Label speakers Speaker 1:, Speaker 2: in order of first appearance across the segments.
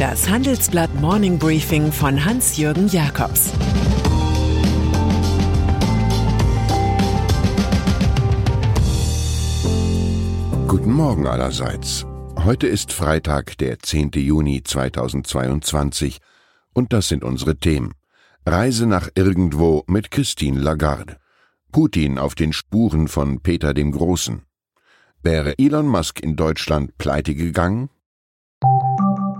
Speaker 1: Das Handelsblatt Morning Briefing von Hans-Jürgen Jakobs
Speaker 2: Guten Morgen allerseits. Heute ist Freitag, der 10. Juni 2022 und das sind unsere Themen. Reise nach irgendwo mit Christine Lagarde. Putin auf den Spuren von Peter dem Großen. Wäre Elon Musk in Deutschland pleite gegangen?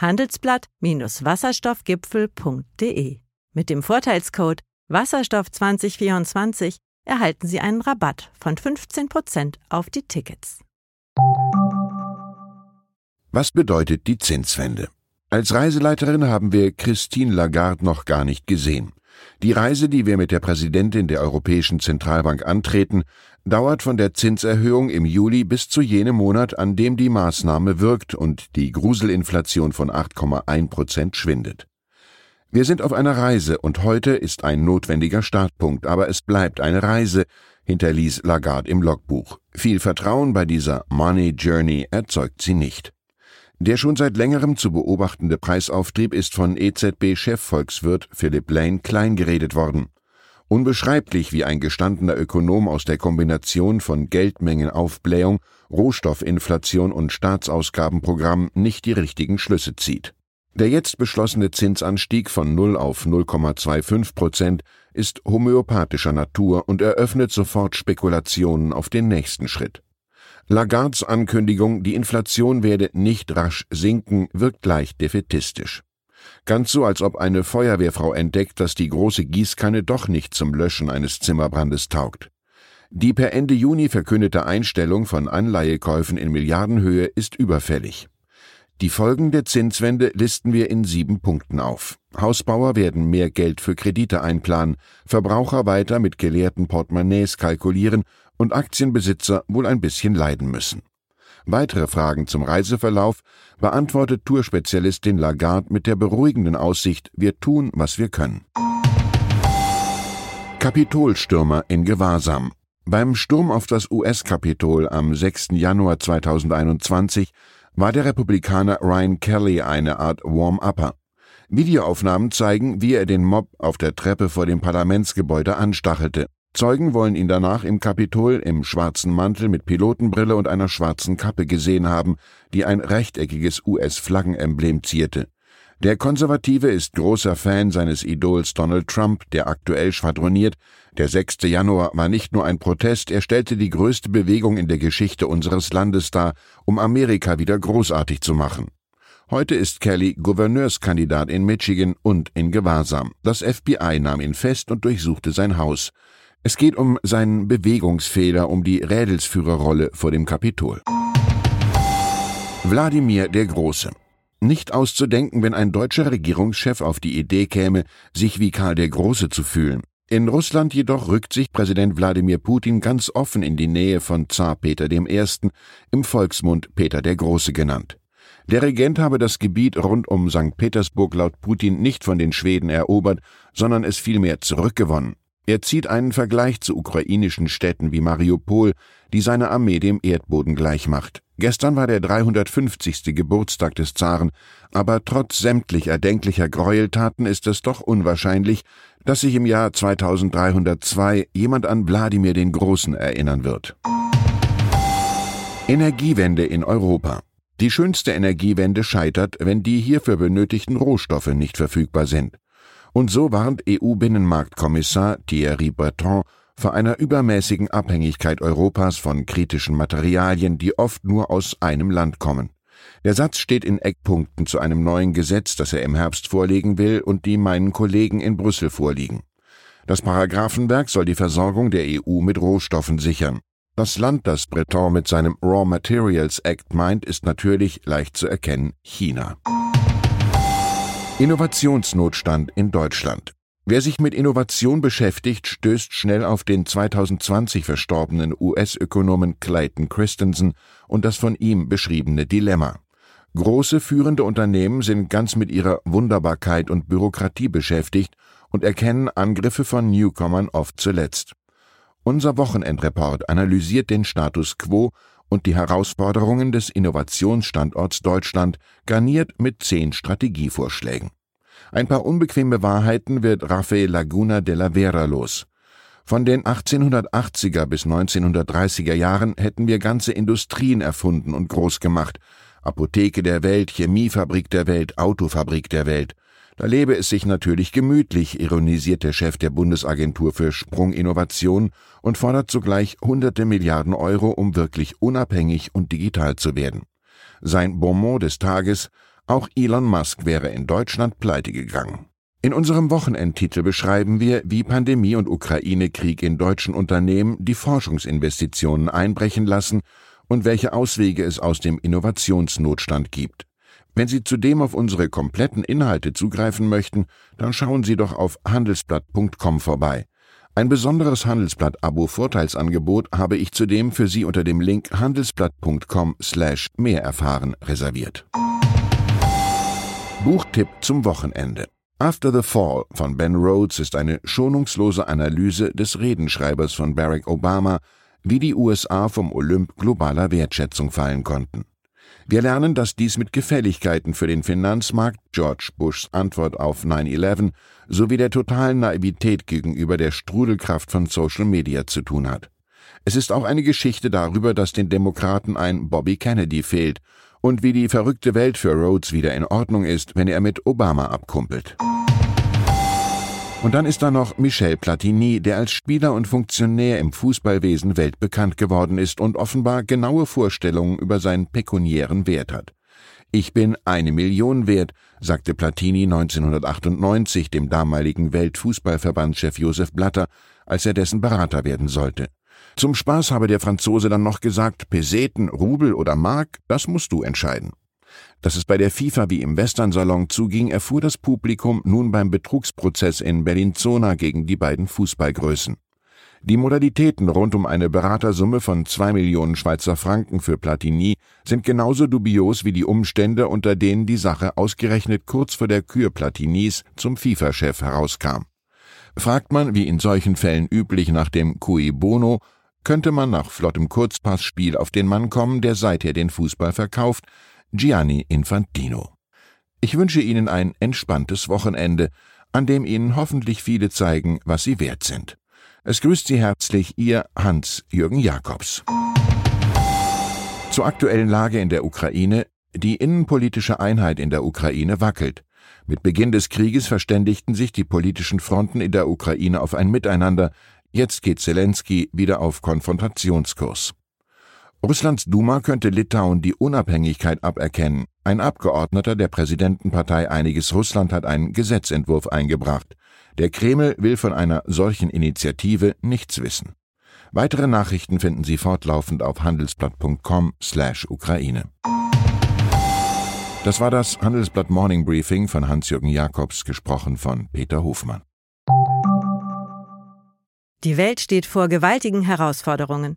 Speaker 3: handelsblatt-wasserstoffgipfel.de. Mit dem Vorteilscode Wasserstoff 2024 erhalten Sie einen Rabatt von 15% auf die Tickets.
Speaker 2: Was bedeutet die Zinswende? Als Reiseleiterin haben wir Christine Lagarde noch gar nicht gesehen. Die Reise, die wir mit der Präsidentin der Europäischen Zentralbank antreten, dauert von der Zinserhöhung im Juli bis zu jenem Monat, an dem die Maßnahme wirkt und die Gruselinflation von 8,1 Prozent schwindet. Wir sind auf einer Reise und heute ist ein notwendiger Startpunkt, aber es bleibt eine Reise, hinterließ Lagarde im Logbuch. Viel Vertrauen bei dieser Money Journey erzeugt sie nicht. Der schon seit längerem zu beobachtende Preisauftrieb ist von EZB-Chefvolkswirt Philipp Lane kleingeredet worden. Unbeschreiblich, wie ein gestandener Ökonom aus der Kombination von Geldmengenaufblähung, Rohstoffinflation und Staatsausgabenprogramm nicht die richtigen Schlüsse zieht. Der jetzt beschlossene Zinsanstieg von 0 auf 0,25 Prozent ist homöopathischer Natur und eröffnet sofort Spekulationen auf den nächsten Schritt. Lagards Ankündigung, die Inflation werde nicht rasch sinken, wirkt leicht defetistisch. Ganz so, als ob eine Feuerwehrfrau entdeckt, dass die große Gießkanne doch nicht zum Löschen eines Zimmerbrandes taugt. Die per Ende Juni verkündete Einstellung von Anleihekäufen in Milliardenhöhe ist überfällig. Die Folgen der Zinswende listen wir in sieben Punkten auf. Hausbauer werden mehr Geld für Kredite einplanen, Verbraucher weiter mit geleerten Portemonnaies kalkulieren und Aktienbesitzer wohl ein bisschen leiden müssen. Weitere Fragen zum Reiseverlauf beantwortet Tourspezialistin Lagarde mit der beruhigenden Aussicht, wir tun, was wir können. Kapitolstürmer in Gewahrsam. Beim Sturm auf das US-Kapitol am 6. Januar 2021 war der Republikaner Ryan Kelly eine Art Warm-Upper. Videoaufnahmen zeigen, wie er den Mob auf der Treppe vor dem Parlamentsgebäude anstachelte. Zeugen wollen ihn danach im Kapitol im schwarzen Mantel mit Pilotenbrille und einer schwarzen Kappe gesehen haben, die ein rechteckiges US-Flaggenemblem zierte. Der Konservative ist großer Fan seines Idols Donald Trump, der aktuell schwadroniert. Der 6. Januar war nicht nur ein Protest, er stellte die größte Bewegung in der Geschichte unseres Landes dar, um Amerika wieder großartig zu machen. Heute ist Kelly Gouverneurskandidat in Michigan und in Gewahrsam. Das FBI nahm ihn fest und durchsuchte sein Haus. Es geht um seinen Bewegungsfehler, um die Rädelsführerrolle vor dem Kapitol. Wladimir der Große. Nicht auszudenken, wenn ein deutscher Regierungschef auf die Idee käme, sich wie Karl der Große zu fühlen. In Russland jedoch rückt sich Präsident Wladimir Putin ganz offen in die Nähe von Zar Peter I., im Volksmund Peter der Große genannt. Der Regent habe das Gebiet rund um St. Petersburg laut Putin nicht von den Schweden erobert, sondern es vielmehr zurückgewonnen. Er zieht einen Vergleich zu ukrainischen Städten wie Mariupol, die seine Armee dem Erdboden gleichmacht. Gestern war der 350. Geburtstag des Zaren, aber trotz sämtlich erdenklicher Gräueltaten ist es doch unwahrscheinlich, dass sich im Jahr 2302 jemand an Wladimir den Großen erinnern wird. Energiewende in Europa. Die schönste Energiewende scheitert, wenn die hierfür benötigten Rohstoffe nicht verfügbar sind. Und so warnt EU-Binnenmarktkommissar Thierry Breton vor einer übermäßigen Abhängigkeit Europas von kritischen Materialien, die oft nur aus einem Land kommen. Der Satz steht in Eckpunkten zu einem neuen Gesetz, das er im Herbst vorlegen will und die meinen Kollegen in Brüssel vorliegen. Das Paragraphenwerk soll die Versorgung der EU mit Rohstoffen sichern. Das Land, das Breton mit seinem Raw Materials Act meint, ist natürlich leicht zu erkennen China. Innovationsnotstand in Deutschland. Wer sich mit Innovation beschäftigt, stößt schnell auf den 2020 verstorbenen US-Ökonomen Clayton Christensen und das von ihm beschriebene Dilemma. Große führende Unternehmen sind ganz mit ihrer Wunderbarkeit und Bürokratie beschäftigt und erkennen Angriffe von Newcomern oft zuletzt. Unser Wochenendreport analysiert den Status quo und die Herausforderungen des Innovationsstandorts Deutschland, garniert mit zehn Strategievorschlägen. Ein paar unbequeme Wahrheiten wird Rafael Laguna de la Vera los. Von den 1880er bis 1930er Jahren hätten wir ganze Industrien erfunden und groß gemacht, Apotheke der Welt, Chemiefabrik der Welt, Autofabrik der Welt. Da lebe es sich natürlich gemütlich, ironisiert der Chef der Bundesagentur für Sprunginnovation und fordert zugleich hunderte Milliarden Euro, um wirklich unabhängig und digital zu werden. Sein Bonmot des Tages, auch Elon Musk wäre in Deutschland pleite gegangen. In unserem Wochenendtitel beschreiben wir, wie Pandemie und Ukraine-Krieg in deutschen Unternehmen die Forschungsinvestitionen einbrechen lassen und welche Auswege es aus dem Innovationsnotstand gibt. Wenn Sie zudem auf unsere kompletten Inhalte zugreifen möchten, dann schauen Sie doch auf handelsblatt.com vorbei. Ein besonderes Handelsblatt-Abo-Vorteilsangebot habe ich zudem für Sie unter dem Link handelsblatt.com slash mehr erfahren reserviert. Buchtipp zum Wochenende. After the Fall von Ben Rhodes ist eine schonungslose Analyse des Redenschreibers von Barack Obama wie die USA vom Olymp globaler Wertschätzung fallen konnten. Wir lernen, dass dies mit Gefälligkeiten für den Finanzmarkt, George Bushs Antwort auf 9-11 sowie der totalen Naivität gegenüber der Strudelkraft von Social Media zu tun hat. Es ist auch eine Geschichte darüber, dass den Demokraten ein Bobby Kennedy fehlt und wie die verrückte Welt für Rhodes wieder in Ordnung ist, wenn er mit Obama abkumpelt. Und dann ist da noch Michel Platini, der als Spieler und Funktionär im Fußballwesen weltbekannt geworden ist und offenbar genaue Vorstellungen über seinen pekuniären Wert hat. Ich bin eine Million wert, sagte Platini 1998 dem damaligen Weltfußballverbandschef Josef Blatter, als er dessen Berater werden sollte. Zum Spaß habe der Franzose dann noch gesagt, Peseten, Rubel oder Mark, das musst du entscheiden. Dass es bei der FIFA wie im Westernsalon zuging, erfuhr das Publikum nun beim Betrugsprozess in Bellinzona gegen die beiden Fußballgrößen. Die Modalitäten rund um eine Beratersumme von zwei Millionen Schweizer Franken für Platini sind genauso dubios wie die Umstände, unter denen die Sache ausgerechnet kurz vor der Kür Platinis zum FIFA-Chef herauskam. Fragt man, wie in solchen Fällen üblich, nach dem cui bono, könnte man nach flottem Kurzpassspiel auf den Mann kommen, der seither den Fußball verkauft, Gianni Infantino. Ich wünsche Ihnen ein entspanntes Wochenende, an dem Ihnen hoffentlich viele zeigen, was Sie wert sind. Es grüßt Sie herzlich Ihr Hans-Jürgen Jakobs. Zur aktuellen Lage in der Ukraine. Die innenpolitische Einheit in der Ukraine wackelt. Mit Beginn des Krieges verständigten sich die politischen Fronten in der Ukraine auf ein Miteinander. Jetzt geht Zelensky wieder auf Konfrontationskurs. Russlands Duma könnte Litauen die Unabhängigkeit aberkennen. Ein Abgeordneter der Präsidentenpartei Einiges Russland hat einen Gesetzentwurf eingebracht. Der Kreml will von einer solchen Initiative nichts wissen. Weitere Nachrichten finden Sie fortlaufend auf handelsblatt.com/Ukraine. Das war das Handelsblatt Morning Briefing von Hans-Jürgen Jakobs, gesprochen von Peter Hofmann.
Speaker 3: Die Welt steht vor gewaltigen Herausforderungen.